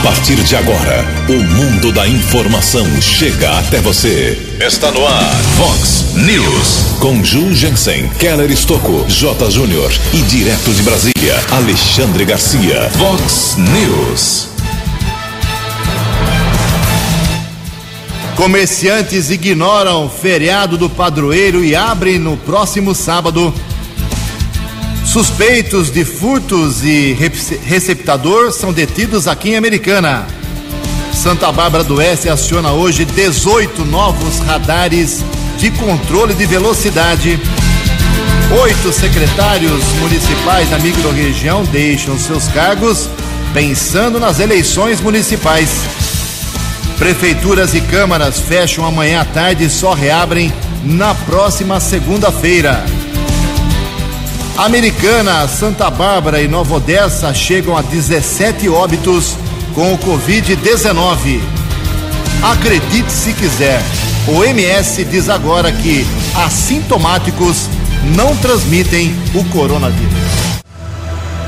A partir de agora, o mundo da informação chega até você. Está no ar, Fox News. Com Ju Jensen, Keller Estocco, J. Júnior e direto de Brasília, Alexandre Garcia. Fox News. Comerciantes ignoram feriado do padroeiro e abrem no próximo sábado. Suspeitos de furtos e receptador são detidos aqui em Americana. Santa Bárbara do Oeste aciona hoje 18 novos radares de controle de velocidade. Oito secretários municipais da microrregião deixam seus cargos pensando nas eleições municipais. Prefeituras e câmaras fecham amanhã à tarde e só reabrem na próxima segunda-feira. Americana, Santa Bárbara e Nova Odessa chegam a 17 óbitos com o Covid-19. Acredite se quiser, o MS diz agora que assintomáticos não transmitem o coronavírus.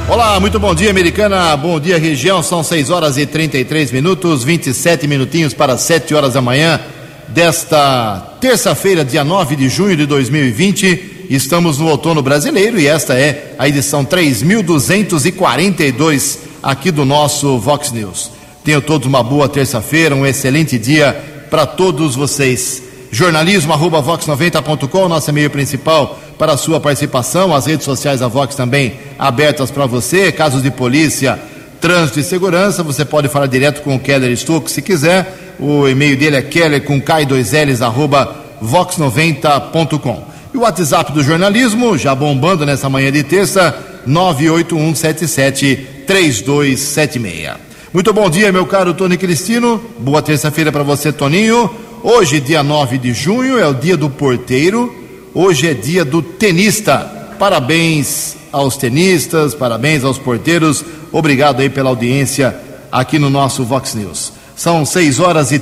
Olá, muito bom dia, Americana. Bom dia, região. São 6 horas e 33 minutos, 27 minutinhos para 7 horas da manhã desta terça-feira, dia 9 de junho de 2020. Estamos no outono brasileiro e esta é a edição 3242 aqui do nosso Vox News. Tenham todos uma boa terça-feira, um excelente dia para todos vocês. Jornalismo arroba vox90.com, nosso e-mail principal para a sua participação. As redes sociais da Vox também abertas para você. Casos de polícia, trânsito e segurança, você pode falar direto com o Keller Stuck se quiser. O e-mail dele é keller com k2ls arroba vox90.com. E o WhatsApp do jornalismo, já bombando nessa manhã de terça, 981773276. Muito bom dia, meu caro Tony Cristino. Boa terça-feira para você, Toninho. Hoje, dia 9 de junho, é o dia do porteiro. Hoje é dia do tenista. Parabéns aos tenistas, parabéns aos porteiros. Obrigado aí pela audiência aqui no nosso Vox News. São 6 horas e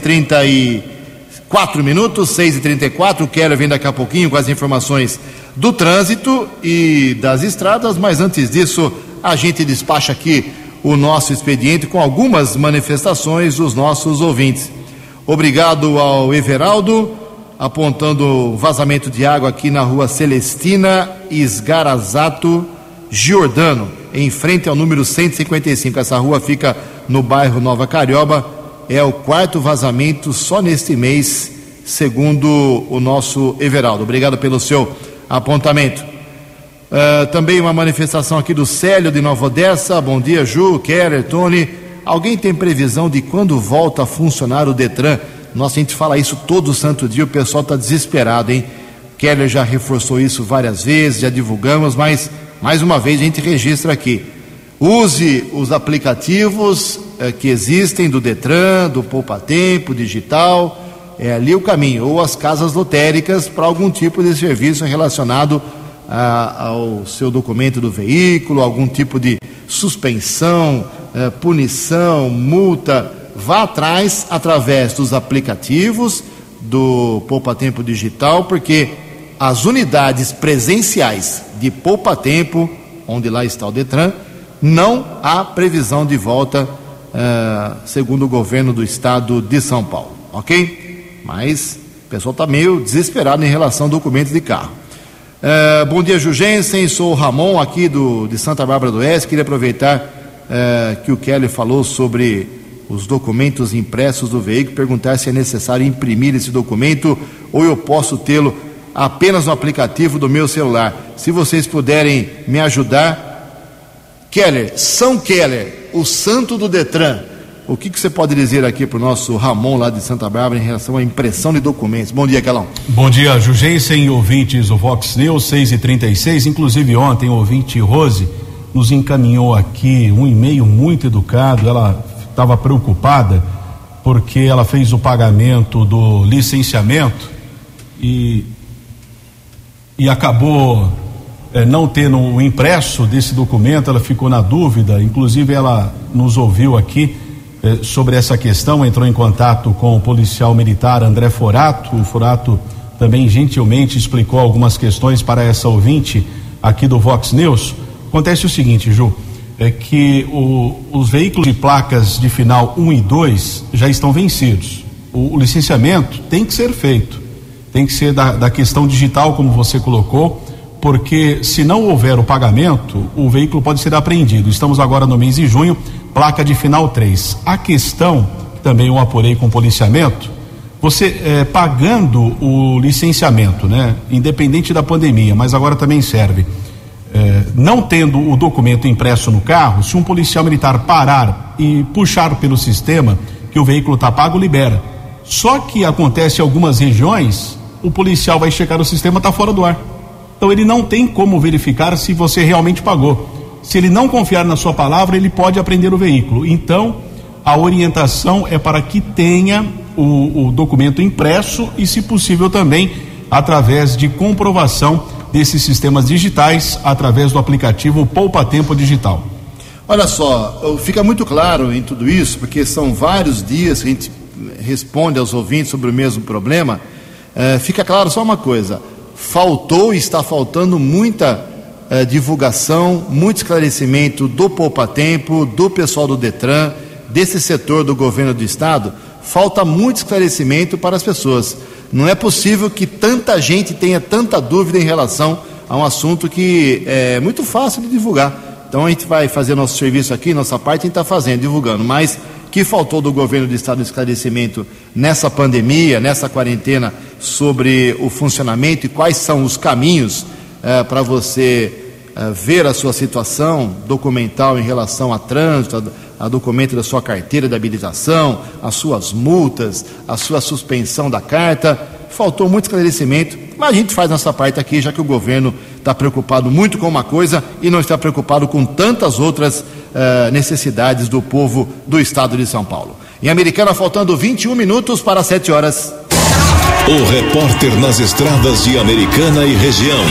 34 minutos, 6 e 34. O Keller vem daqui a pouquinho com as informações do trânsito e das estradas, mas antes disso, a gente despacha aqui o nosso expediente com algumas manifestações dos nossos ouvintes. Obrigado ao Everaldo, apontando vazamento de água aqui na rua Celestina Esgarazato Giordano, em frente ao número 155. Essa rua fica no bairro Nova Carioba. É o quarto vazamento só neste mês, segundo o nosso Everaldo. Obrigado pelo seu apontamento. Uh, também uma manifestação aqui do Célio de Nova Odessa. Bom dia, Ju, Keller, Tony. Alguém tem previsão de quando volta a funcionar o Detran? Nossa, a gente fala isso todo santo dia, o pessoal está desesperado, hein? Keller já reforçou isso várias vezes, já divulgamos, mas mais uma vez a gente registra aqui. Use os aplicativos eh, que existem do Detran, do Poupa Tempo, digital, é ali o caminho, ou as casas lotéricas para algum tipo de serviço relacionado ah, ao seu documento do veículo, algum tipo de suspensão, eh, punição, multa. Vá atrás através dos aplicativos do Poupa Tempo Digital, porque as unidades presenciais de Poupa Tempo, onde lá está o Detran, não há previsão de volta, uh, segundo o governo do estado de São Paulo, ok? Mas o pessoal está meio desesperado em relação a documentos de carro. Uh, bom dia, Jugensen. Sou o Ramon, aqui do, de Santa Bárbara do Oeste. Queria aproveitar uh, que o Kelly falou sobre os documentos impressos do veículo, perguntar se é necessário imprimir esse documento ou eu posso tê-lo apenas no aplicativo do meu celular. Se vocês puderem me ajudar, Keller, São Keller, o santo do Detran. O que, que você pode dizer aqui para o nosso Ramon lá de Santa Bárbara em relação à impressão de documentos? Bom dia, Calão. Bom dia, Jugensen, ouvintes do Vox News 6 e 36 Inclusive ontem o ouvinte Rose nos encaminhou aqui um e-mail muito educado. Ela estava preocupada porque ela fez o pagamento do licenciamento e, e acabou é, não tendo o impresso desse documento, ela ficou na dúvida, inclusive ela nos ouviu aqui é, sobre essa questão, entrou em contato com o policial militar André Forato, o Forato também gentilmente explicou algumas questões para essa ouvinte aqui do Vox News. Acontece o seguinte, Ju, é que o, os veículos de placas de final 1 e 2 já estão vencidos. O, o licenciamento tem que ser feito, tem que ser da, da questão digital, como você colocou, porque se não houver o pagamento, o veículo pode ser apreendido. Estamos agora no mês de junho, placa de final 3. A questão, também eu apurei com policiamento, você é, pagando o licenciamento, né, independente da pandemia, mas agora também serve é, não tendo o documento impresso no carro, se um policial militar parar e puxar pelo sistema que o veículo está pago, libera. Só que acontece em algumas regiões, o policial vai checar o sistema, está fora do ar. Então ele não tem como verificar se você realmente pagou. Se ele não confiar na sua palavra, ele pode apreender o veículo. Então, a orientação é para que tenha o, o documento impresso e, se possível, também através de comprovação desses sistemas digitais através do aplicativo Poupa Tempo Digital. Olha só, fica muito claro em tudo isso, porque são vários dias que a gente responde aos ouvintes sobre o mesmo problema. É, fica claro só uma coisa: faltou e está faltando muita é, divulgação, muito esclarecimento do Poupa Tempo, do pessoal do Detran, desse setor do governo do estado. Falta muito esclarecimento para as pessoas. Não é possível que tanta gente tenha tanta dúvida em relação a um assunto que é muito fácil de divulgar. Então a gente vai fazer nosso serviço aqui, nossa parte, a gente está fazendo, divulgando. Mas que faltou do governo do estado de esclarecimento nessa pandemia, nessa quarentena, sobre o funcionamento e quais são os caminhos é, para você é, ver a sua situação documental em relação a trânsito, a documento da sua carteira de habilitação, as suas multas, a sua suspensão da carta. Faltou muito esclarecimento, mas a gente faz nossa parte aqui, já que o governo está preocupado muito com uma coisa e não está preocupado com tantas outras uh, necessidades do povo do estado de São Paulo. Em Americana, faltando 21 minutos para 7 horas. O repórter nas estradas de Americana e região,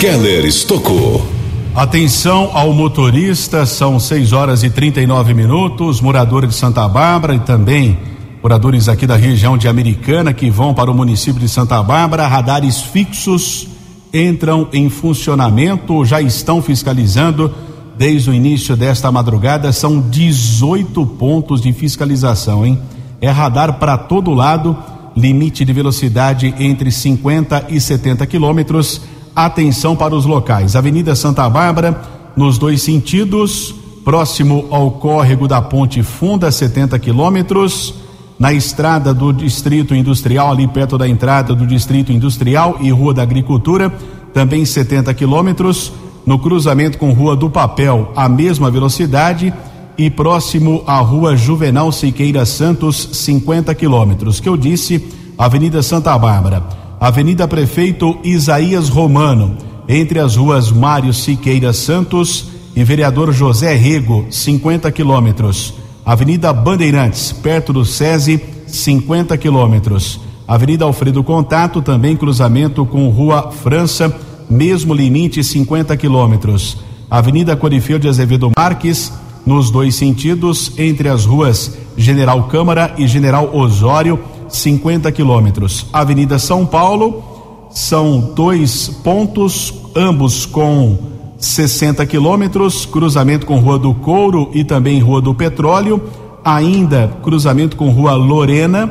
Keller Estocou. Atenção ao motorista, são 6 horas e 39 minutos. Moradores de Santa Bárbara e também moradores aqui da região de Americana que vão para o município de Santa Bárbara, radares fixos entram em funcionamento, já estão fiscalizando desde o início desta madrugada. São 18 pontos de fiscalização, hein? É radar para todo lado, limite de velocidade entre 50 e 70 quilômetros Atenção para os locais. Avenida Santa Bárbara, nos dois sentidos, próximo ao córrego da Ponte Funda, 70 quilômetros. Na estrada do Distrito Industrial, ali perto da entrada do Distrito Industrial e Rua da Agricultura, também 70 quilômetros. No cruzamento com Rua do Papel, a mesma velocidade. E próximo à Rua Juvenal Siqueira Santos, 50 quilômetros. Que eu disse, Avenida Santa Bárbara. Avenida Prefeito Isaías Romano, entre as ruas Mário Siqueira Santos e Vereador José Rego, 50 quilômetros. Avenida Bandeirantes, perto do SESI, 50 quilômetros. Avenida Alfredo Contato, também cruzamento com Rua França, mesmo limite 50 quilômetros. Avenida Corifeu de Azevedo Marques, nos dois sentidos, entre as ruas General Câmara e General Osório, 50 quilômetros. Avenida São Paulo, são dois pontos, ambos com 60 quilômetros, cruzamento com Rua do Couro e também Rua do Petróleo, ainda cruzamento com Rua Lorena,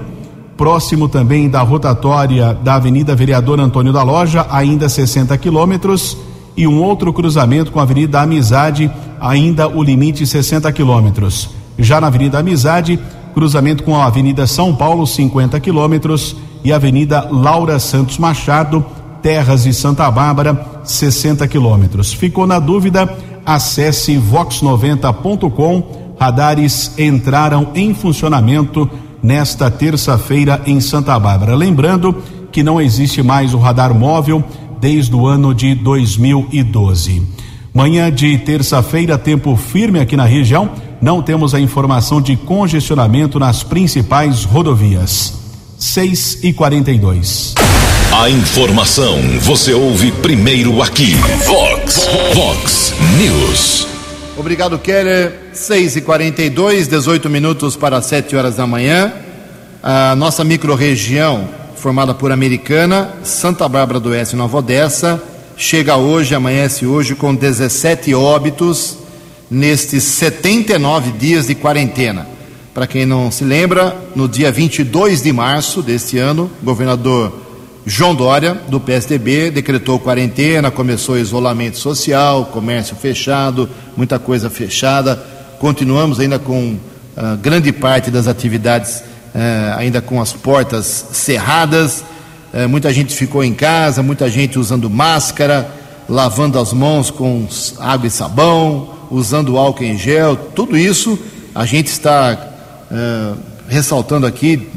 próximo também da rotatória da Avenida Vereador Antônio da Loja, ainda 60 quilômetros, e um outro cruzamento com a Avenida Amizade, ainda o limite 60 quilômetros. Já na Avenida Amizade, cruzamento com a Avenida São Paulo, 50 quilômetros, e Avenida Laura Santos Machado, Terras de Santa Bárbara, 60 quilômetros. Ficou na dúvida? Acesse vox90.com. Radares entraram em funcionamento nesta terça-feira em Santa Bárbara. Lembrando que não existe mais o radar móvel desde o ano de 2012. Manhã de terça-feira, tempo firme aqui na região não temos a informação de congestionamento nas principais rodovias. 6 e 42. A informação você ouve primeiro aqui. Vox, Vox News. Obrigado, Keller. 6 e 42, 18 minutos para 7 horas da manhã. A nossa microrregião, formada por Americana, Santa Bárbara do Oeste e Nova Odessa, chega hoje, amanhece hoje com 17 óbitos nestes 79 dias de quarentena. Para quem não se lembra, no dia 22 de março deste ano, o governador João Dória, do PSDB, decretou quarentena, começou isolamento social, comércio fechado, muita coisa fechada. Continuamos ainda com uh, grande parte das atividades uh, ainda com as portas cerradas. Uh, muita gente ficou em casa, muita gente usando máscara, lavando as mãos com água e sabão, usando álcool em gel. Tudo isso a gente está uh, ressaltando aqui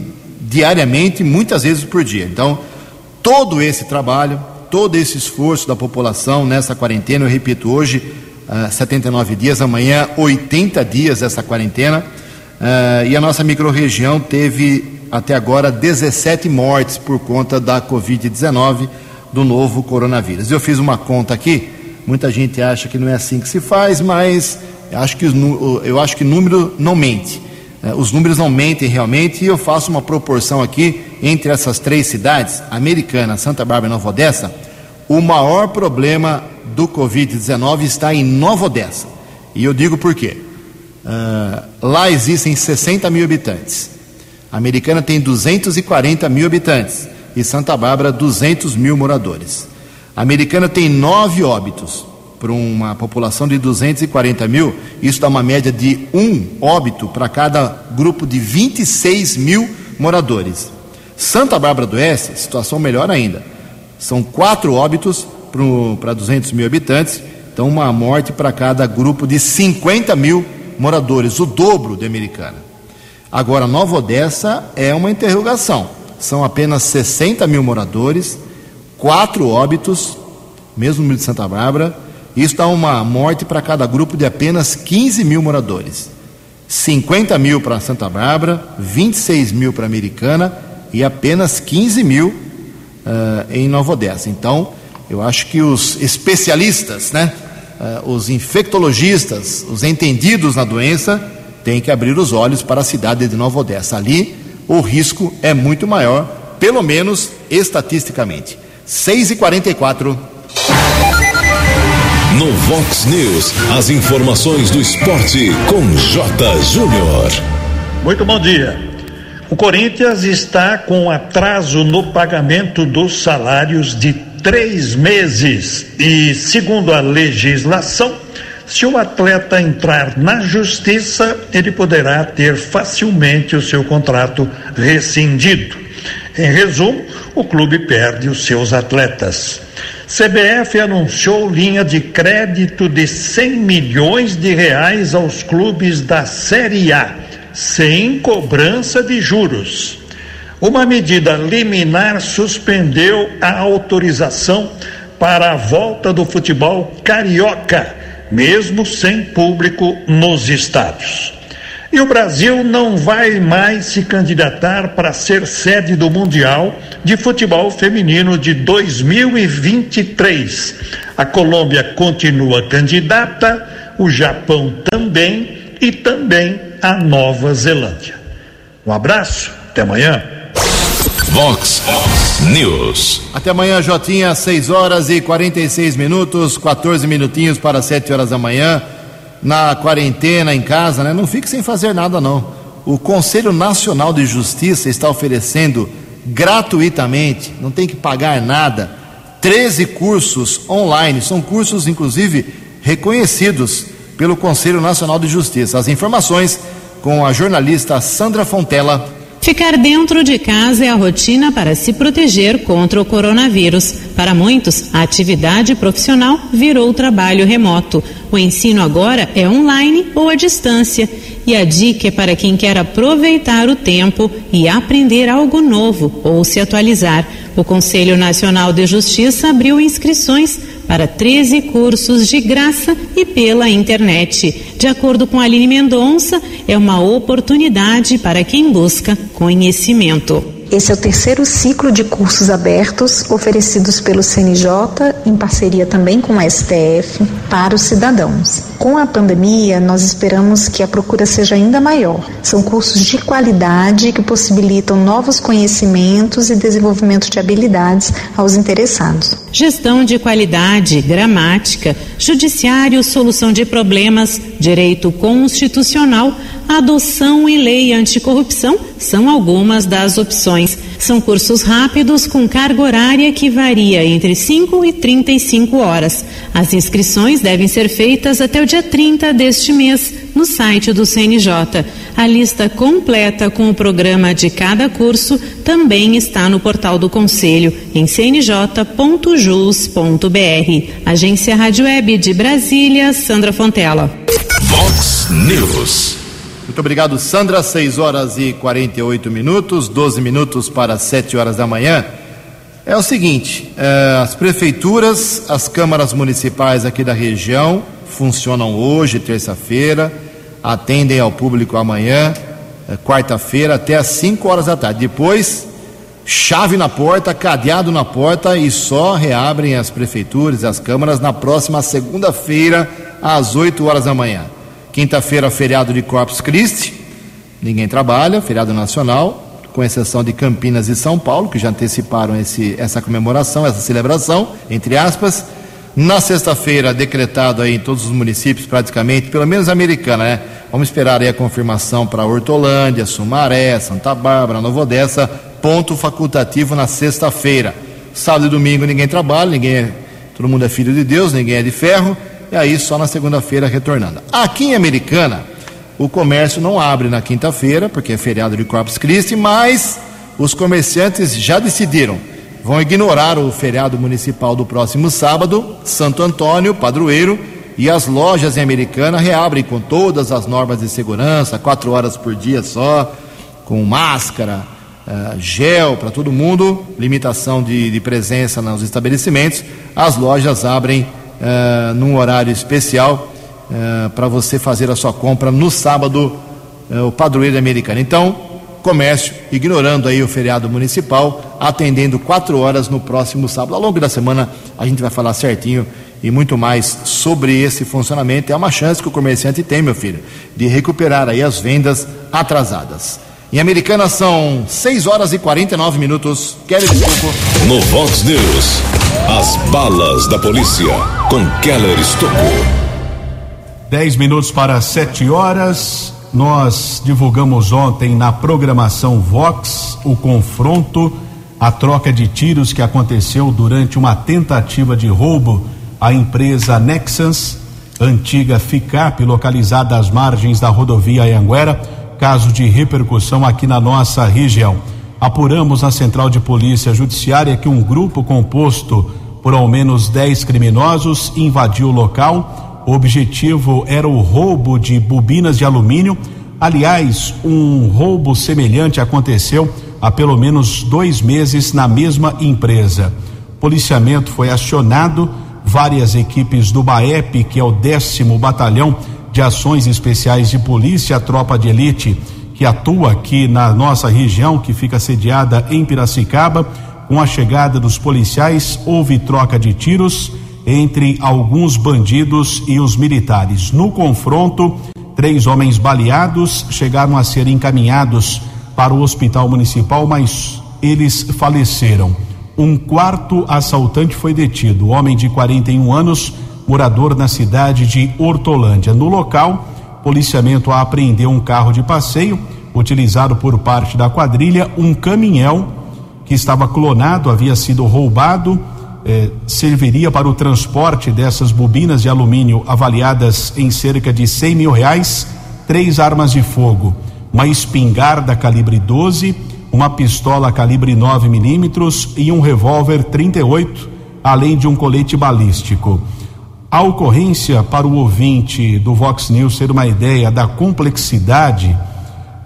diariamente, muitas vezes por dia. Então, todo esse trabalho, todo esse esforço da população nessa quarentena, eu repito, hoje uh, 79 dias, amanhã 80 dias essa quarentena, uh, e a nossa microrregião teve até agora 17 mortes por conta da Covid-19 do novo coronavírus. Eu fiz uma conta aqui, muita gente acha que não é assim que se faz, mas acho que, eu acho que o número não mente. É, os números não mentem realmente e eu faço uma proporção aqui entre essas três cidades, Americana, Santa Bárbara e Nova Odessa. O maior problema do Covid-19 está em Nova Odessa. E eu digo por quê. Uh, lá existem 60 mil habitantes. A Americana tem 240 mil habitantes. E Santa Bárbara, 200 mil moradores. A Americana tem nove óbitos para uma população de 240 mil, isso dá uma média de um óbito para cada grupo de 26 mil moradores. Santa Bárbara do Oeste, situação melhor ainda. São quatro óbitos para 200 mil habitantes, então uma morte para cada grupo de 50 mil moradores, o dobro de Americana. Agora, Nova Odessa é uma interrogação. São apenas 60 mil moradores, quatro óbitos, mesmo número de Santa Bárbara, isso dá uma morte para cada grupo de apenas 15 mil moradores. 50 mil para Santa Bárbara, 26 mil para Americana e apenas 15 mil uh, em Nova Odessa. Então, eu acho que os especialistas, né, uh, os infectologistas, os entendidos na doença, têm que abrir os olhos para a cidade de Nova Odessa. Ali, o risco é muito maior, pelo menos estatisticamente. 6 e 44 no Vox News, as informações do esporte com J. Júnior. Muito bom dia. O Corinthians está com atraso no pagamento dos salários de três meses. E, segundo a legislação, se o atleta entrar na justiça, ele poderá ter facilmente o seu contrato rescindido. Em resumo, o clube perde os seus atletas. CBF anunciou linha de crédito de 100 milhões de reais aos clubes da Série A, sem cobrança de juros. Uma medida liminar suspendeu a autorização para a volta do futebol carioca, mesmo sem público nos estádios. E o Brasil não vai mais se candidatar para ser sede do Mundial de Futebol Feminino de 2023. A Colômbia continua candidata, o Japão também e também a Nova Zelândia. Um abraço, até amanhã. Vox News. Até amanhã, Jotinha, 6 horas e 46 minutos, 14 minutinhos para 7 horas da manhã na quarentena em casa, né? Não fique sem fazer nada não. O Conselho Nacional de Justiça está oferecendo gratuitamente, não tem que pagar nada, 13 cursos online, são cursos inclusive reconhecidos pelo Conselho Nacional de Justiça. As informações com a jornalista Sandra Fontela. Ficar dentro de casa é a rotina para se proteger contra o coronavírus. Para muitos, a atividade profissional virou trabalho remoto. O ensino agora é online ou à distância. E a dica é para quem quer aproveitar o tempo e aprender algo novo ou se atualizar. O Conselho Nacional de Justiça abriu inscrições para 13 cursos de graça e pela internet. De acordo com Aline Mendonça, é uma oportunidade para quem busca conhecimento. Esse é o terceiro ciclo de cursos abertos oferecidos pelo CNJ em parceria também com a STF, para os cidadãos. Com a pandemia, nós esperamos que a procura seja ainda maior. São cursos de qualidade que possibilitam novos conhecimentos e desenvolvimento de habilidades aos interessados. Gestão de qualidade, gramática, judiciário, solução de problemas, direito constitucional, adoção e lei anticorrupção são algumas das opções. São cursos rápidos com carga horária que varia entre 5 e 35 horas. As inscrições devem ser feitas até o dia 30 deste mês no site do CNJ. A lista completa com o programa de cada curso também está no portal do Conselho, em cnj.jus.br. Agência Rádio Web de Brasília, Sandra Fontela. News. Muito obrigado, Sandra. 6 horas e 48 minutos, 12 minutos para 7 horas da manhã. É o seguinte: é, as prefeituras, as câmaras municipais aqui da região funcionam hoje, terça-feira, atendem ao público amanhã, é, quarta-feira, até às 5 horas da tarde. Depois, chave na porta, cadeado na porta e só reabrem as prefeituras e as câmaras na próxima segunda-feira, às 8 horas da manhã. Quinta-feira, feriado de Corpus Christi, ninguém trabalha, feriado nacional, com exceção de Campinas e São Paulo, que já anteciparam esse, essa comemoração, essa celebração, entre aspas. Na sexta-feira, decretado aí em todos os municípios, praticamente, pelo menos americana, né? Vamos esperar aí a confirmação para Hortolândia, Sumaré, Santa Bárbara, Nova Odessa, ponto facultativo na sexta-feira. Sábado e domingo ninguém trabalha, ninguém é, todo mundo é filho de Deus, ninguém é de ferro e aí só na segunda-feira retornando. Aqui em Americana, o comércio não abre na quinta-feira, porque é feriado de Corpus Christi, mas os comerciantes já decidiram, vão ignorar o feriado municipal do próximo sábado, Santo Antônio, padroeiro, e as lojas em Americana reabrem com todas as normas de segurança, quatro horas por dia só, com máscara, uh, gel para todo mundo, limitação de, de presença nos estabelecimentos. As lojas abrem uh, num horário especial uh, para você fazer a sua compra no sábado, uh, o padroeiro americano. Então, comércio, ignorando aí o feriado municipal, atendendo quatro horas no próximo sábado. Ao longo da semana a gente vai falar certinho e muito mais sobre esse funcionamento. É uma chance que o comerciante tem, meu filho, de recuperar aí as vendas atrasadas. Em Americana são 6 horas e 49 minutos. Kelly Estocco. No Vox News, as balas da polícia com Keller Estocco. 10 minutos para 7 horas. Nós divulgamos ontem na programação Vox o confronto, a troca de tiros que aconteceu durante uma tentativa de roubo à empresa Nexans, antiga FICAP, localizada às margens da rodovia Anhanguera caso de repercussão aqui na nossa região. Apuramos na Central de Polícia Judiciária que um grupo composto por ao menos 10 criminosos invadiu o local. O objetivo era o roubo de bobinas de alumínio. Aliás, um roubo semelhante aconteceu há pelo menos dois meses na mesma empresa. Policiamento foi acionado, várias equipes do BAEP, que é o décimo batalhão de Ações Especiais de Polícia, a tropa de elite que atua aqui na nossa região, que fica sediada em Piracicaba. Com a chegada dos policiais, houve troca de tiros entre alguns bandidos e os militares. No confronto, três homens baleados chegaram a ser encaminhados para o hospital municipal, mas eles faleceram. Um quarto assaltante foi detido, homem de 41 anos morador na cidade de Hortolândia. No local, policiamento apreendeu um carro de passeio utilizado por parte da quadrilha, um caminhão que estava clonado, havia sido roubado, eh, serviria para o transporte dessas bobinas de alumínio avaliadas em cerca de 100 mil reais, três armas de fogo, uma espingarda calibre 12, uma pistola calibre 9 milímetros e um revólver 38, além de um colete balístico. A ocorrência, para o ouvinte do Vox News ter uma ideia da complexidade,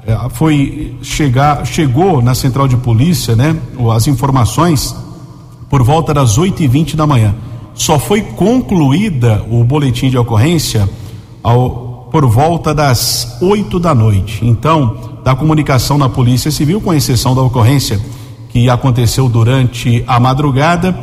eh, foi chegar, chegou na central de polícia, né? As informações por volta das 8 e 20 da manhã. Só foi concluída o boletim de ocorrência ao, por volta das 8 da noite. Então, da comunicação na Polícia Civil, com exceção da ocorrência que aconteceu durante a madrugada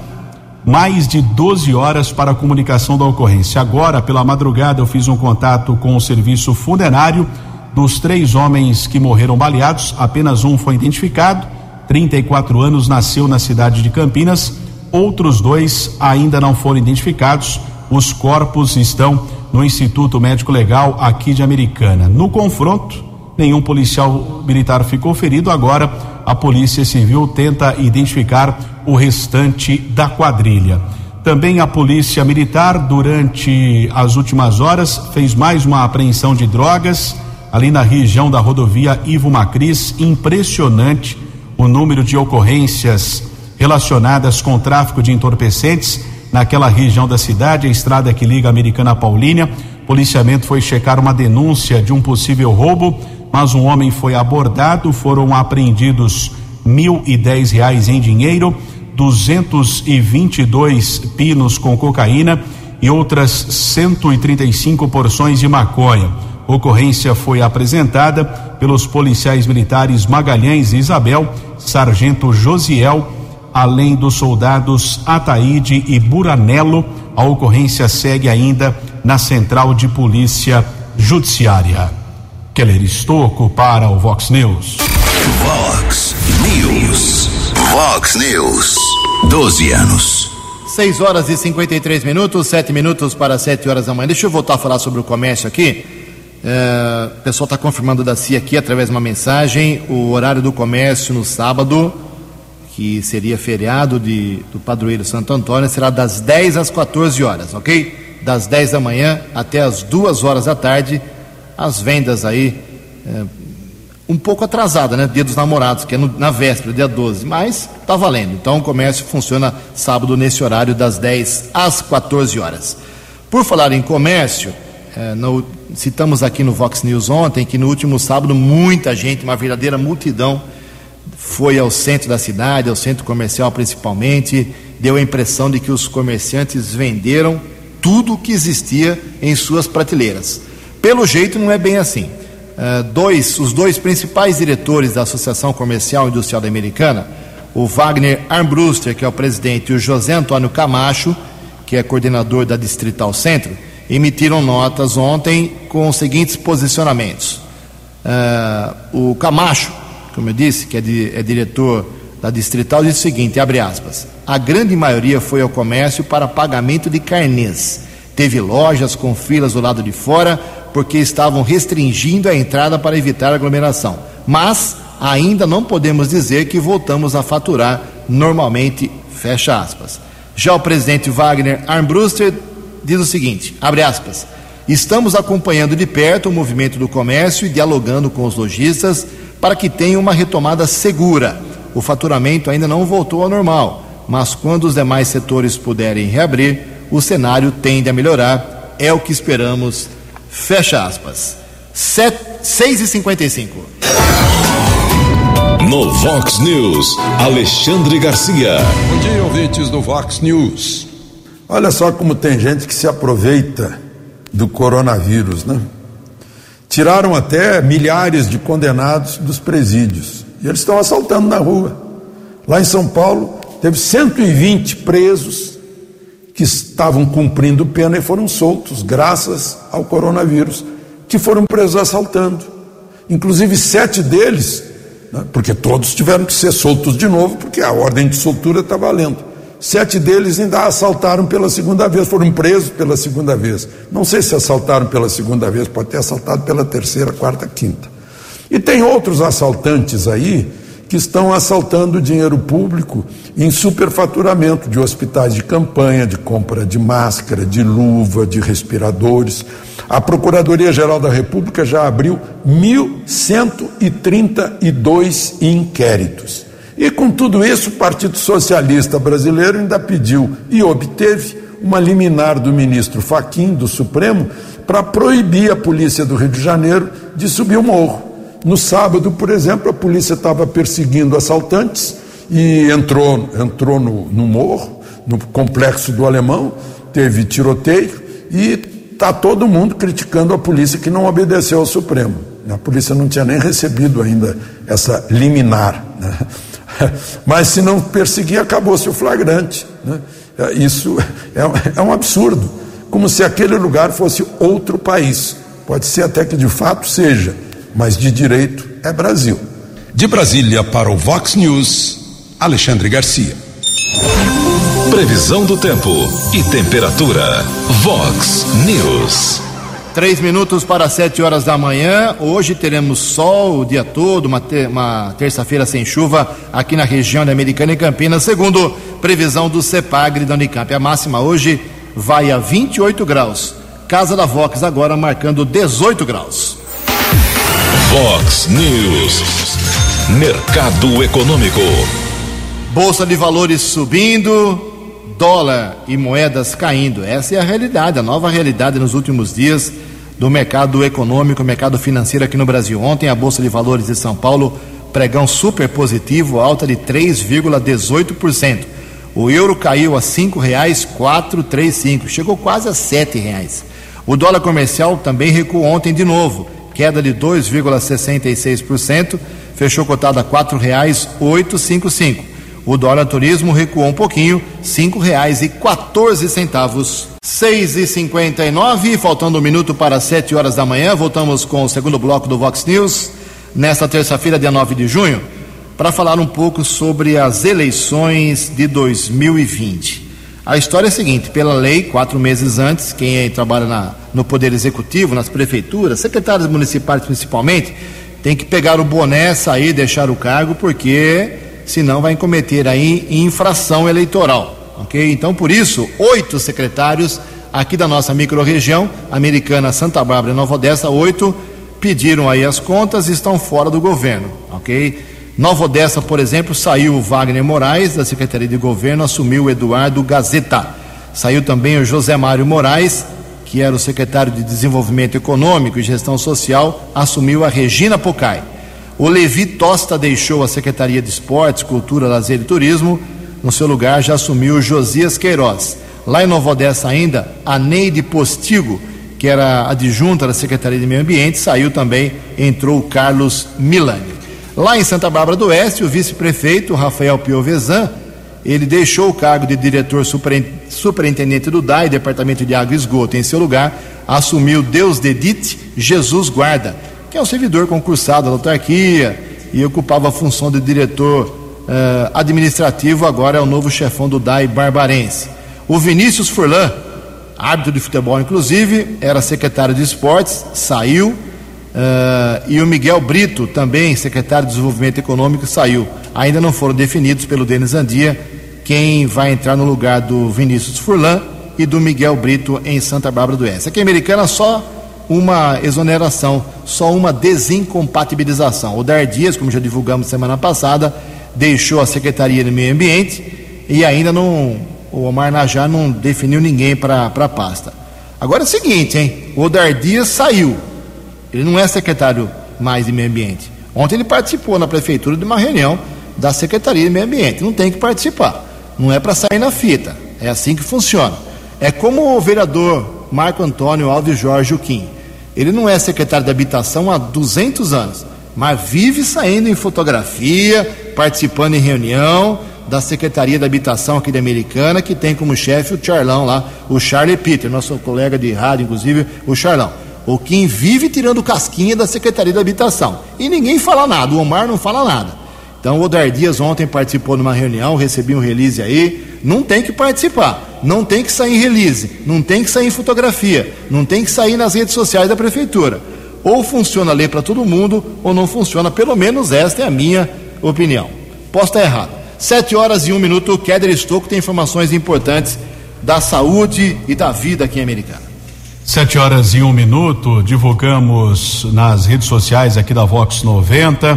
mais de 12 horas para a comunicação da ocorrência. Agora, pela madrugada, eu fiz um contato com o serviço funerário dos três homens que morreram baleados, apenas um foi identificado. 34 anos, nasceu na cidade de Campinas. Outros dois ainda não foram identificados. Os corpos estão no Instituto Médico Legal aqui de Americana. No confronto, nenhum policial militar ficou ferido. Agora, a Polícia Civil tenta identificar o restante da quadrilha. Também a Polícia Militar, durante as últimas horas, fez mais uma apreensão de drogas ali na região da rodovia Ivo Macris. Impressionante o número de ocorrências relacionadas com o tráfico de entorpecentes naquela região da cidade, a estrada que liga a Americana a Paulínia. Policiamento foi checar uma denúncia de um possível roubo, mas um homem foi abordado, foram apreendidos mil e dez reais em dinheiro, 222 pinos com cocaína e outras 135 porções de maconha. Ocorrência foi apresentada pelos policiais militares Magalhães e Isabel, sargento Josiel além dos soldados Ataíde e Buranello. A ocorrência segue ainda na Central de Polícia Judiciária. Keller Estocco para o Vox News. Vox News. Vox News. 12 anos. 6 horas e 53 minutos, 7 minutos para 7 horas da manhã. Deixa eu voltar a falar sobre o comércio aqui. É, o pessoal está confirmando da CIA aqui através de uma mensagem o horário do comércio no sábado que seria feriado de, do padroeiro Santo Antônio, será das 10 às 14 horas, ok? Das 10 da manhã até as 2 horas da tarde, as vendas aí é, um pouco atrasada, né? Dia dos namorados, que é no, na véspera, dia 12, mas tá valendo. Então o comércio funciona sábado nesse horário das 10 às 14 horas. Por falar em comércio, é, no, citamos aqui no Vox News ontem que no último sábado muita gente, uma verdadeira multidão, foi ao centro da cidade, ao centro comercial principalmente, deu a impressão de que os comerciantes venderam tudo o que existia em suas prateleiras. Pelo jeito, não é bem assim. Uh, dois, os dois principais diretores da Associação Comercial e Industrial da Americana, o Wagner Armbruster, que é o presidente, e o José Antônio Camacho, que é coordenador da Distrital Centro, emitiram notas ontem com os seguintes posicionamentos. Uh, o Camacho como eu disse, que é, de, é diretor da Distrital, diz o seguinte, abre aspas, a grande maioria foi ao comércio para pagamento de carnês. Teve lojas com filas do lado de fora porque estavam restringindo a entrada para evitar aglomeração. Mas ainda não podemos dizer que voltamos a faturar normalmente, fecha aspas. Já o presidente Wagner Armbruster diz o seguinte, abre aspas, estamos acompanhando de perto o movimento do comércio e dialogando com os lojistas para que tenha uma retomada segura. O faturamento ainda não voltou ao normal, mas quando os demais setores puderem reabrir, o cenário tende a melhorar. É o que esperamos. Fecha aspas. 6 e 55 No Vox News, Alexandre Garcia. Bom dia, ouvintes do Vox News. Olha só como tem gente que se aproveita do coronavírus, né? Tiraram até milhares de condenados dos presídios. E eles estão assaltando na rua. Lá em São Paulo, teve 120 presos que estavam cumprindo pena e foram soltos, graças ao coronavírus, que foram presos assaltando. Inclusive, sete deles, né, porque todos tiveram que ser soltos de novo, porque a ordem de soltura está valendo Sete deles ainda assaltaram pela segunda vez, foram presos pela segunda vez. Não sei se assaltaram pela segunda vez, pode ter assaltado pela terceira, quarta, quinta. E tem outros assaltantes aí que estão assaltando dinheiro público em superfaturamento de hospitais de campanha, de compra de máscara, de luva, de respiradores. A Procuradoria-Geral da República já abriu 1.132 inquéritos. E com tudo isso, o Partido Socialista Brasileiro ainda pediu e obteve uma liminar do ministro Faquim do Supremo para proibir a polícia do Rio de Janeiro de subir o morro. No sábado, por exemplo, a polícia estava perseguindo assaltantes e entrou, entrou no, no morro, no complexo do Alemão, teve tiroteio e está todo mundo criticando a polícia que não obedeceu ao Supremo. A polícia não tinha nem recebido ainda essa liminar. Né? Mas se não perseguir, acabou-se o flagrante. Né? É, isso é, é um absurdo, como se aquele lugar fosse outro país. Pode ser até que de fato seja, mas de direito é Brasil. De Brasília para o Vox News, Alexandre Garcia. Previsão do tempo e temperatura. Vox News. Três minutos para sete horas da manhã. Hoje teremos sol o dia todo, uma, ter, uma terça-feira sem chuva aqui na região da Americana e Campinas, segundo previsão do CEPAGRE da Unicamp. A máxima hoje vai a 28 graus. Casa da Vox agora marcando 18 graus. Vox News. Mercado Econômico. Bolsa de valores subindo, dólar e moedas caindo. Essa é a realidade, a nova realidade nos últimos dias do mercado econômico, mercado financeiro aqui no Brasil. Ontem a Bolsa de Valores de São Paulo, pregão super positivo, alta de 3,18%. O euro caiu a cinco reais quatro três chegou quase a sete reais. O dólar comercial também recuou ontem de novo, queda de 2,66%, fechou cotado a cinco cinco. O dólar turismo recuou um pouquinho, quatorze centavos. Seis e cinquenta e nove, faltando um minuto para sete horas da manhã, voltamos com o segundo bloco do Vox News, nesta terça-feira, dia 9 de junho, para falar um pouco sobre as eleições de 2020. A história é a seguinte: pela lei, quatro meses antes, quem trabalha na, no Poder Executivo, nas prefeituras, secretários municipais principalmente, tem que pegar o boné, sair, deixar o cargo, porque senão vai cometer aí infração eleitoral, ok? Então, por isso, oito secretários aqui da nossa microrregião, americana, Santa Bárbara e Nova Odessa, oito pediram aí as contas e estão fora do governo, ok? Nova Odessa, por exemplo, saiu o Wagner Moraes da Secretaria de Governo, assumiu o Eduardo Gazeta. Saiu também o José Mário Moraes, que era o secretário de Desenvolvimento Econômico e Gestão Social, assumiu a Regina Pocai. O Levi Tosta deixou a Secretaria de Esportes, Cultura, Lazer e Turismo. No seu lugar já assumiu Josias Queiroz. Lá em Nova Odessa ainda, a Neide Postigo, que era adjunta da Secretaria de Meio Ambiente, saiu também, entrou o Carlos Milani. Lá em Santa Bárbara do Oeste, o vice-prefeito Rafael Piovesan, ele deixou o cargo de diretor superintendente do DAI, Departamento de Água e Esgoto. Em seu lugar, assumiu Deus Dedite Jesus Guarda, que é um servidor concursado da autarquia e ocupava a função de diretor uh, administrativo, agora é o novo chefão do DAI Barbarense. O Vinícius Furlan, árbitro de futebol inclusive, era secretário de esportes, saiu. Uh, e o Miguel Brito, também secretário de Desenvolvimento Econômico, saiu. Ainda não foram definidos pelo Denis Andia quem vai entrar no lugar do Vinícius Furlan e do Miguel Brito em Santa Bárbara do Oeste. Aqui em Americana só uma exoneração, só uma desincompatibilização. O Dar Dias, como já divulgamos semana passada, deixou a Secretaria de Meio Ambiente e ainda não, o Omar Najar não definiu ninguém para a pasta. Agora é o seguinte, hein? O Dar Dias saiu. Ele não é secretário mais de Meio Ambiente. Ontem ele participou na prefeitura de uma reunião da Secretaria de Meio Ambiente. Não tem que participar. Não é para sair na fita. É assim que funciona. É como o vereador Marco Antônio Alves Jorge Uquim. Ele não é secretário de habitação há 200 anos, mas vive saindo em fotografia, participando em reunião da Secretaria da Habitação aqui da Americana, que tem como chefe o Charlão lá, o Charlie Peter, nosso colega de rádio, inclusive, o Charlão. O Kim vive tirando casquinha da Secretaria da Habitação. E ninguém fala nada, o Omar não fala nada. Então o Odar Dias ontem participou de uma reunião, recebi um release aí, não tem que participar não tem que sair em release, não tem que sair em fotografia, não tem que sair nas redes sociais da prefeitura. Ou funciona a lei para todo mundo, ou não funciona, pelo menos esta é a minha opinião. Posso estar errado. Sete horas e um minuto, Kéder Estocco tem informações importantes da saúde e da vida aqui em Americana. Sete horas e um minuto, divulgamos nas redes sociais aqui da Vox 90.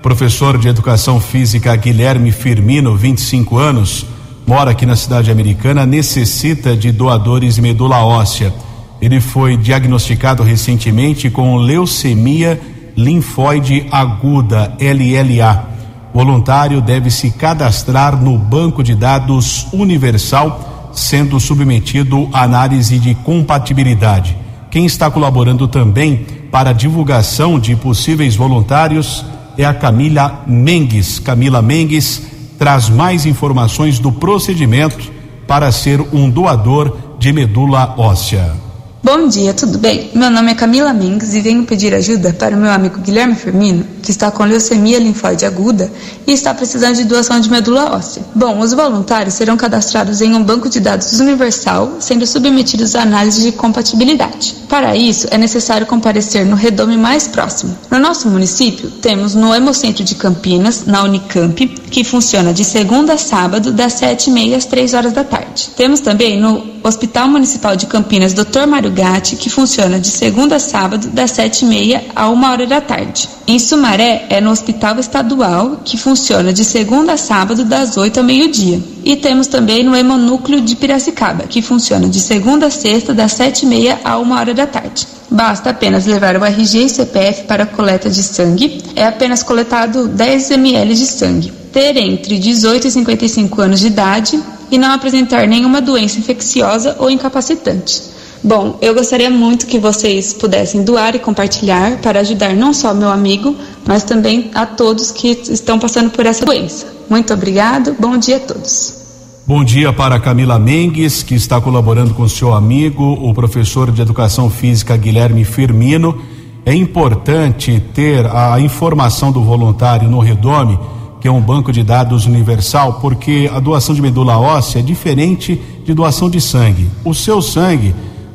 Professor de Educação Física Guilherme Firmino, 25 anos, mora aqui na cidade americana, necessita de doadores de medula óssea. Ele foi diagnosticado recentemente com leucemia linfóide aguda, LLA. Voluntário deve se cadastrar no banco de dados universal, sendo submetido à análise de compatibilidade. Quem está colaborando também para a divulgação de possíveis voluntários é a Camila Mengues. Camila Mengues traz mais informações do procedimento para ser um doador de medula óssea. Bom dia, tudo bem? Meu nome é Camila Mendes e venho pedir ajuda para o meu amigo Guilherme Firmino, que está com leucemia linfóide aguda e está precisando de doação de medula óssea. Bom, os voluntários serão cadastrados em um banco de dados universal, sendo submetidos à análise de compatibilidade. Para isso, é necessário comparecer no redome mais próximo. No nosso município, temos no Hemocentro de Campinas, na Unicamp, que funciona de segunda a sábado, das 7h30 às 3 horas da tarde. Temos também no Hospital Municipal de Campinas, Dr. Mário Gatti, que funciona de segunda a sábado, das 7h30 a 1 hora da tarde. Em Sumaré, é no Hospital Estadual, que funciona de segunda a sábado, das 8 ao meio-dia. E temos também no Hemonúcleo de Piracicaba, que funciona de segunda a sexta, das 7h30 a 1 hora da tarde. Basta apenas levar o RG e CPF para coleta de sangue. É apenas coletado 10 ml de sangue. Ter entre 18 e 55 anos de idade e não apresentar nenhuma doença infecciosa ou incapacitante. Bom, eu gostaria muito que vocês pudessem doar e compartilhar para ajudar não só meu amigo, mas também a todos que estão passando por essa doença. Muito obrigado, bom dia a todos. Bom dia para Camila Mengues, que está colaborando com seu amigo, o professor de Educação Física Guilherme Firmino. É importante ter a informação do voluntário no Redome, que é um banco de dados universal, porque a doação de medula óssea é diferente de doação de sangue. O seu sangue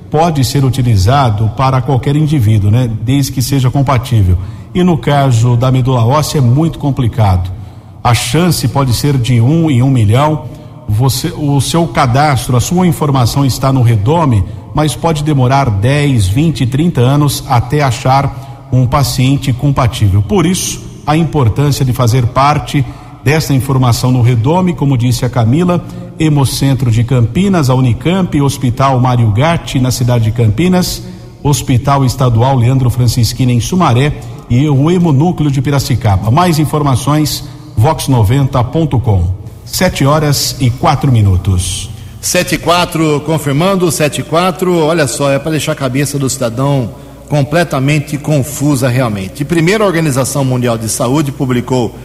pode ser utilizado para qualquer indivíduo, né? Desde que seja compatível. E no caso da medula óssea é muito complicado. A chance pode ser de um em um milhão. Você, o seu cadastro, a sua informação está no redome, mas pode demorar 10, 20, 30 anos até achar um paciente compatível. Por isso, a importância de fazer parte dessa informação no redome, como disse a Camila, Hemocentro de Campinas, a Unicamp, Hospital Mário Gatti, na cidade de Campinas, Hospital Estadual Leandro Francisquini, em Sumaré, e o Hemonúcleo de Piracicaba. Mais informações, vox90.com. Sete horas e quatro minutos. Sete e quatro, confirmando, sete e quatro, olha só, é para deixar a cabeça do cidadão completamente confusa realmente. Primeiro, a Organização Mundial de Saúde publicou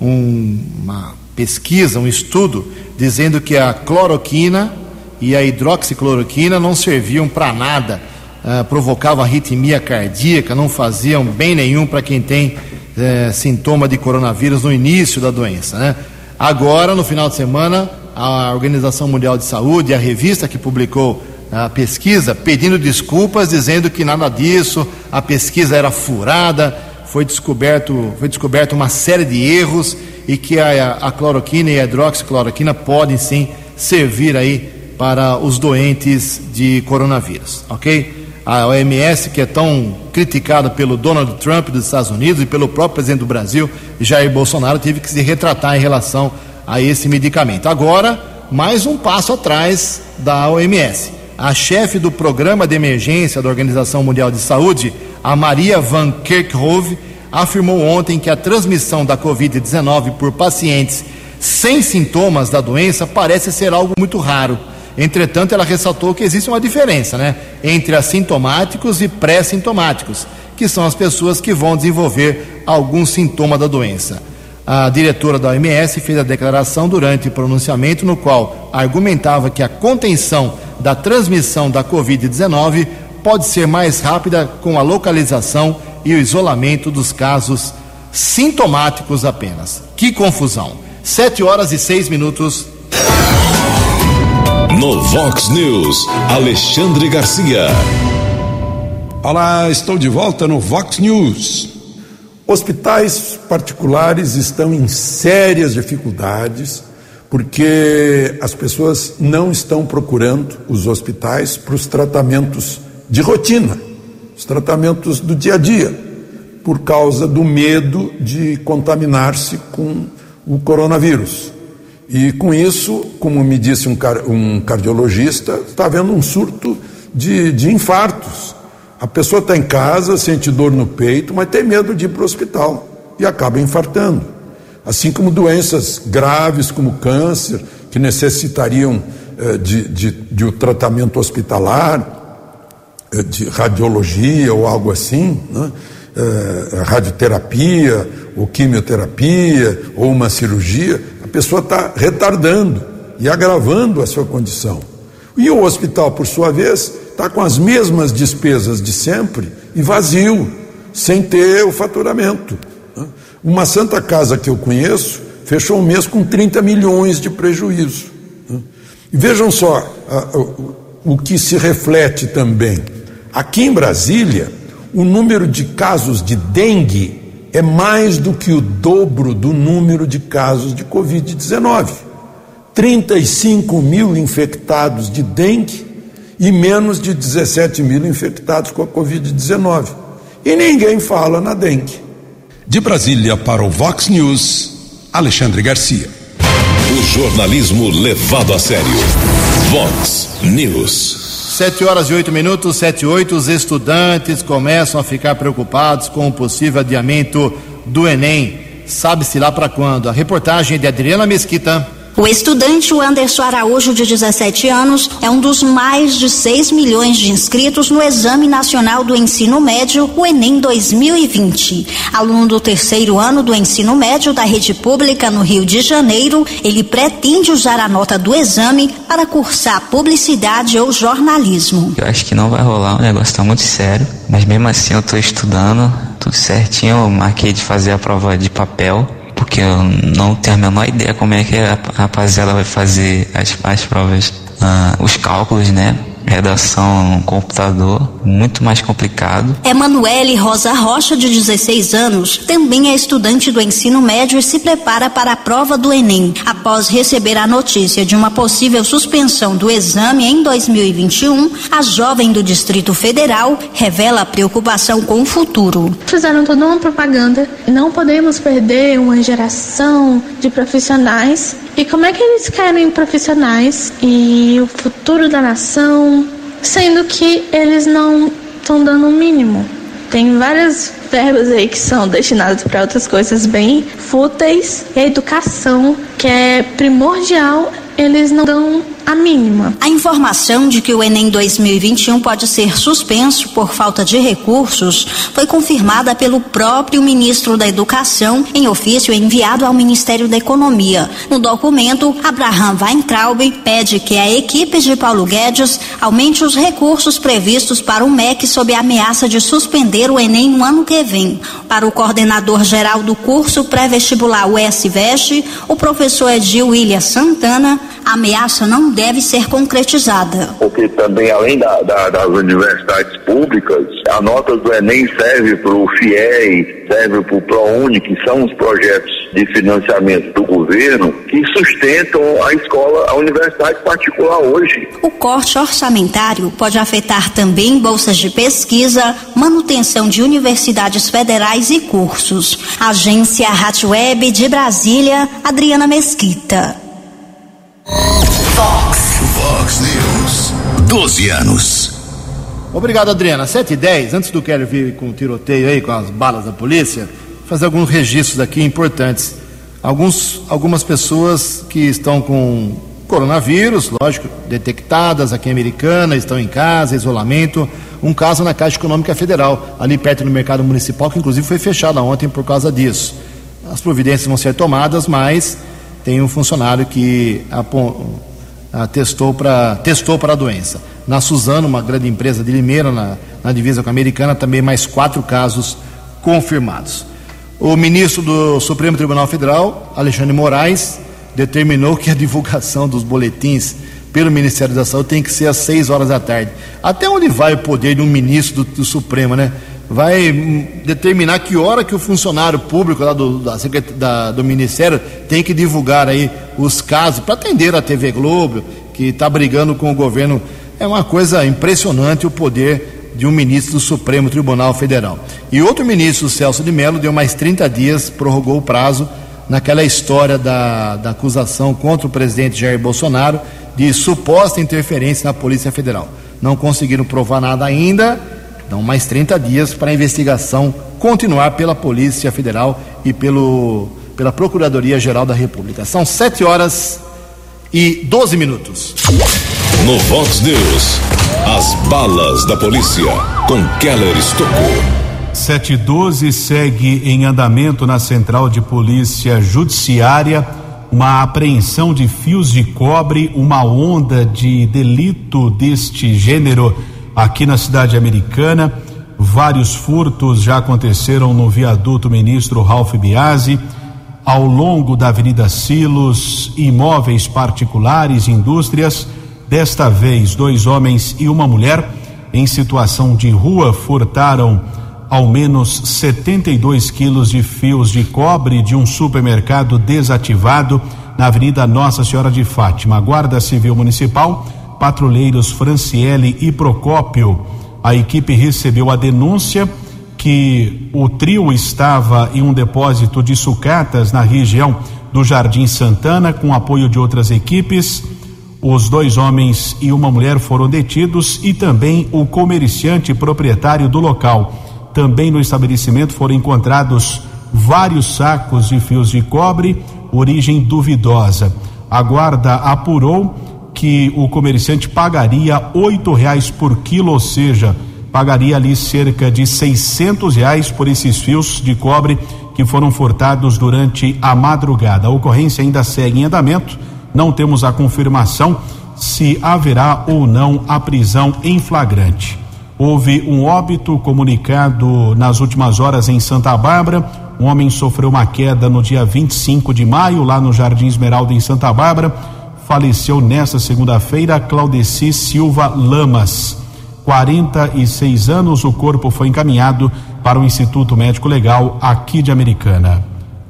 um, uma pesquisa, um estudo, dizendo que a cloroquina e a hidroxicloroquina não serviam para nada, uh, provocavam arritmia cardíaca, não faziam bem nenhum para quem tem uh, sintoma de coronavírus no início da doença. Né? Agora, no final de semana, a Organização Mundial de Saúde, a revista que publicou a pesquisa, pedindo desculpas, dizendo que nada disso, a pesquisa era furada, foi descoberto, foi descoberto uma série de erros e que a, a cloroquina e a hidroxicloroquina podem sim servir aí para os doentes de coronavírus, ok? A OMS, que é tão criticada pelo Donald Trump dos Estados Unidos e pelo próprio presidente do Brasil, Jair Bolsonaro, teve que se retratar em relação a esse medicamento. Agora, mais um passo atrás da OMS. A chefe do programa de emergência da Organização Mundial de Saúde, a Maria Van Kerkhove, afirmou ontem que a transmissão da Covid-19 por pacientes sem sintomas da doença parece ser algo muito raro. Entretanto, ela ressaltou que existe uma diferença né, entre assintomáticos e pré-sintomáticos, que são as pessoas que vão desenvolver algum sintoma da doença. A diretora da OMS fez a declaração durante o pronunciamento, no qual argumentava que a contenção da transmissão da Covid-19 pode ser mais rápida com a localização e o isolamento dos casos sintomáticos apenas. Que confusão! Sete horas e seis minutos. No Vox News, Alexandre Garcia. Olá, estou de volta no Vox News. Hospitais particulares estão em sérias dificuldades porque as pessoas não estão procurando os hospitais para os tratamentos de rotina, os tratamentos do dia a dia, por causa do medo de contaminar-se com o coronavírus. E com isso, como me disse um, car um cardiologista, está havendo um surto de, de infartos. A pessoa está em casa, sente dor no peito, mas tem medo de ir para o hospital e acaba infartando. Assim como doenças graves como câncer, que necessitariam eh, de, de, de um tratamento hospitalar, de radiologia ou algo assim, né? é, radioterapia ou quimioterapia ou uma cirurgia, a pessoa está retardando e agravando a sua condição. E o hospital, por sua vez, está com as mesmas despesas de sempre e vazio, sem ter o faturamento. Né? Uma Santa Casa que eu conheço fechou um mês com 30 milhões de prejuízo. Né? E vejam só o que se reflete também. Aqui em Brasília, o número de casos de dengue é mais do que o dobro do número de casos de Covid-19. 35 mil infectados de dengue e menos de 17 mil infectados com a Covid-19. E ninguém fala na dengue. De Brasília para o Vox News, Alexandre Garcia. O jornalismo levado a sério. Vox News. Sete horas e oito minutos, sete e oito, os estudantes começam a ficar preocupados com o possível adiamento do Enem. Sabe-se lá para quando? A reportagem de Adriana Mesquita. O estudante Anderson Araújo, de 17 anos, é um dos mais de 6 milhões de inscritos no Exame Nacional do Ensino Médio, o Enem 2020. Aluno do terceiro ano do ensino médio da rede pública no Rio de Janeiro, ele pretende usar a nota do exame para cursar publicidade ou jornalismo. Eu acho que não vai rolar, o negócio está muito sério, mas mesmo assim eu estou estudando, tudo certinho, eu marquei de fazer a prova de papel porque eu não tenho a menor ideia como é que a rapaziada vai fazer as, as provas, uh, os cálculos, né? Redação no computador, muito mais complicado. Emanuele Rosa Rocha, de 16 anos, também é estudante do ensino médio e se prepara para a prova do Enem. Após receber a notícia de uma possível suspensão do exame em 2021, a jovem do Distrito Federal revela preocupação com o futuro. Fizeram toda uma propaganda. Não podemos perder uma geração de profissionais. E como é que eles querem profissionais e o futuro da nação, sendo que eles não estão dando o um mínimo. Tem várias verbas aí que são destinadas para outras coisas bem fúteis. E a educação, que é primordial, eles não dão a mínima. A informação de que o Enem 2021 pode ser suspenso por falta de recursos foi confirmada pelo próprio ministro da Educação em ofício enviado ao Ministério da Economia. No documento, Abraham Weintraub pede que a equipe de Paulo Guedes aumente os recursos previstos para o MEC sob a ameaça de suspender o Enem no ano que vem. Para o coordenador geral do curso pré-vestibular USVEST, o professor Edil William Santana, a ameaça não deve ser concretizada. Porque também, além da, da, das universidades públicas, a nota do Enem serve para o FIEI, serve para o ProUni, que são os projetos de financiamento do governo que sustentam a escola, a universidade particular hoje. O corte orçamentário pode afetar também bolsas de pesquisa, manutenção de universidades federais e cursos. Agência Rádio Web de Brasília, Adriana Mesquita. Fox. Fox News. 12 anos. Obrigado, Adriana. 7 e 10, antes do Kelly vir com o tiroteio aí, com as balas da polícia, fazer alguns registros aqui importantes. Alguns, algumas pessoas que estão com coronavírus, lógico, detectadas aqui em Americana, estão em casa, isolamento. Um caso na Caixa Econômica Federal, ali perto do mercado municipal, que inclusive foi fechado ontem por causa disso. As providências vão ser tomadas, mas tem um funcionário que testou para testou para a doença. Na Suzano, uma grande empresa de Limeira, na, na divisa com a americana, também mais quatro casos confirmados. O ministro do Supremo Tribunal Federal, Alexandre Moraes, determinou que a divulgação dos boletins pelo Ministério da Saúde tem que ser às seis horas da tarde. Até onde vai o poder de um ministro do, do Supremo, né? vai hum, determinar que hora que o funcionário público lá do, da, da, do Ministério tem que divulgar aí os casos para atender a TV Globo, que está brigando com o governo. É uma coisa impressionante o poder de um ministro do Supremo Tribunal Federal. E outro ministro, Celso de Mello, deu mais 30 dias, prorrogou o prazo naquela história da, da acusação contra o presidente Jair Bolsonaro de suposta interferência na Polícia Federal. Não conseguiram provar nada ainda Dão mais 30 dias para a investigação continuar pela Polícia Federal e pelo, pela Procuradoria-Geral da República. São 7 horas e 12 minutos. No Vox News, as balas da polícia com Keller Estocou. 712 segue em andamento na Central de Polícia Judiciária uma apreensão de fios de cobre, uma onda de delito deste gênero aqui na cidade americana. Vários furtos já aconteceram no viaduto ministro Ralph Biasi, ao longo da Avenida Silos, imóveis particulares, indústrias. Desta vez, dois homens e uma mulher em situação de rua furtaram ao menos 72 quilos de fios de cobre de um supermercado desativado na Avenida Nossa Senhora de Fátima. Guarda Civil Municipal, patrulheiros Franciele e Procópio. A equipe recebeu a denúncia que o trio estava em um depósito de sucatas na região do Jardim Santana, com apoio de outras equipes. Os dois homens e uma mulher foram detidos e também o comerciante proprietário do local. Também no estabelecimento foram encontrados vários sacos de fios de cobre, origem duvidosa. A guarda apurou que o comerciante pagaria oito reais por quilo, ou seja, pagaria ali cerca de seiscentos reais por esses fios de cobre que foram furtados durante a madrugada. A ocorrência ainda segue em andamento, não temos a confirmação se haverá ou não a prisão em flagrante. Houve um óbito comunicado nas últimas horas em Santa Bárbara. Um homem sofreu uma queda no dia 25 de maio, lá no Jardim Esmeralda, em Santa Bárbara. Faleceu nesta segunda-feira Claudeci Silva Lamas. 46 anos, o corpo foi encaminhado para o Instituto Médico Legal aqui de Americana.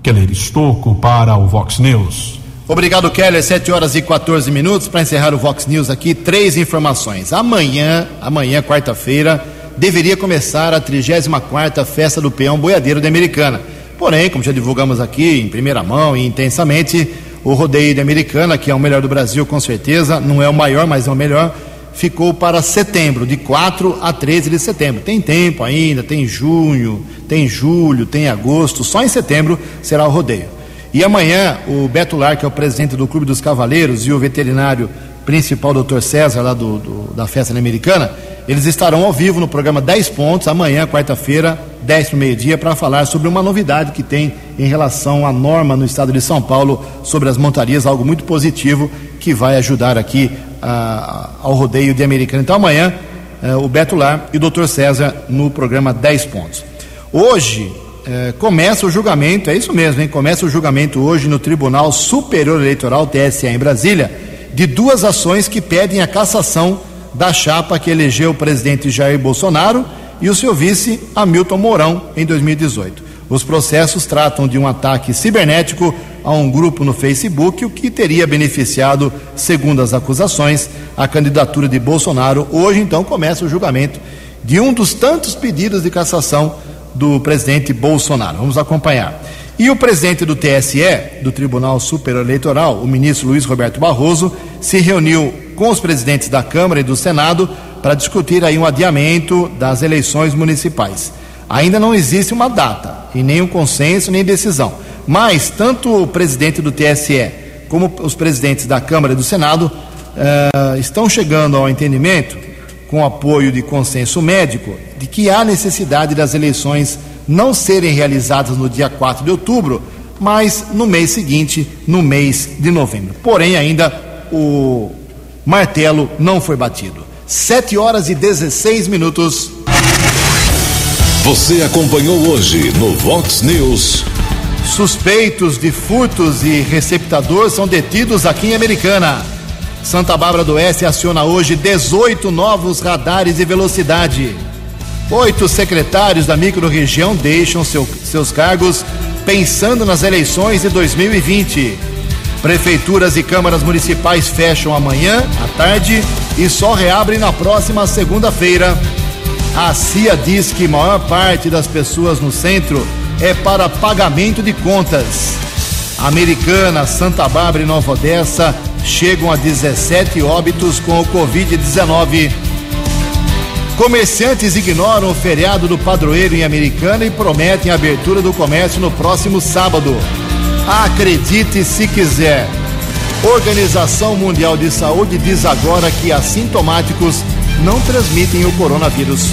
Keller Estocco para o Vox News. Obrigado, Keller. 7 horas e 14 minutos. Para encerrar o Vox News aqui, três informações. Amanhã, amanhã, quarta-feira, deveria começar a 34 Festa do Peão Boiadeiro de Americana. Porém, como já divulgamos aqui em primeira mão e intensamente, o rodeio de Americana, que é o melhor do Brasil com certeza, não é o maior, mas é o melhor, ficou para setembro, de 4 a 13 de setembro. Tem tempo ainda, tem junho, tem julho, tem agosto, só em setembro será o rodeio. E amanhã o Beto Lar, que é o presidente do Clube dos Cavaleiros, e o veterinário principal, doutor César, lá do, do, da festa americana, eles estarão ao vivo no programa 10 Pontos, amanhã, quarta-feira, 10 para meio-dia, para falar sobre uma novidade que tem em relação à norma no estado de São Paulo sobre as montarias, algo muito positivo que vai ajudar aqui ao rodeio de americana. Então, amanhã, eh, o Beto Lar e o doutor César no programa 10 Pontos. Hoje, é, começa o julgamento, é isso mesmo, hein? Começa o julgamento hoje no Tribunal Superior Eleitoral, TSE, em Brasília, de duas ações que pedem a cassação da chapa que elegeu o presidente Jair Bolsonaro e o seu vice Hamilton Mourão em 2018. Os processos tratam de um ataque cibernético a um grupo no Facebook, o que teria beneficiado, segundo as acusações, a candidatura de Bolsonaro. Hoje, então, começa o julgamento de um dos tantos pedidos de cassação do presidente Bolsonaro. Vamos acompanhar. E o presidente do TSE, do Tribunal Superior Eleitoral, o ministro Luiz Roberto Barroso, se reuniu com os presidentes da Câmara e do Senado para discutir aí um adiamento das eleições municipais. Ainda não existe uma data, e nem um consenso, nem decisão. Mas tanto o presidente do TSE como os presidentes da Câmara e do Senado uh, estão chegando ao entendimento com apoio de consenso médico, de que há necessidade das eleições não serem realizadas no dia 4 de outubro, mas no mês seguinte, no mês de novembro. Porém, ainda o martelo não foi batido. 7 horas e 16 minutos. Você acompanhou hoje no Vox News. Suspeitos de furtos e receptador são detidos aqui em Americana. Santa Bárbara do Oeste aciona hoje 18 novos radares de velocidade. Oito secretários da microrregião deixam seu, seus cargos pensando nas eleições de 2020. Prefeituras e câmaras municipais fecham amanhã, à tarde, e só reabrem na próxima segunda-feira. A CIA diz que maior parte das pessoas no centro é para pagamento de contas. Americana, Santa Bárbara e Nova Odessa chegam a 17 óbitos com o Covid-19. Comerciantes ignoram o feriado do padroeiro em Americana e prometem a abertura do comércio no próximo sábado. Acredite se quiser. Organização Mundial de Saúde diz agora que assintomáticos não transmitem o coronavírus.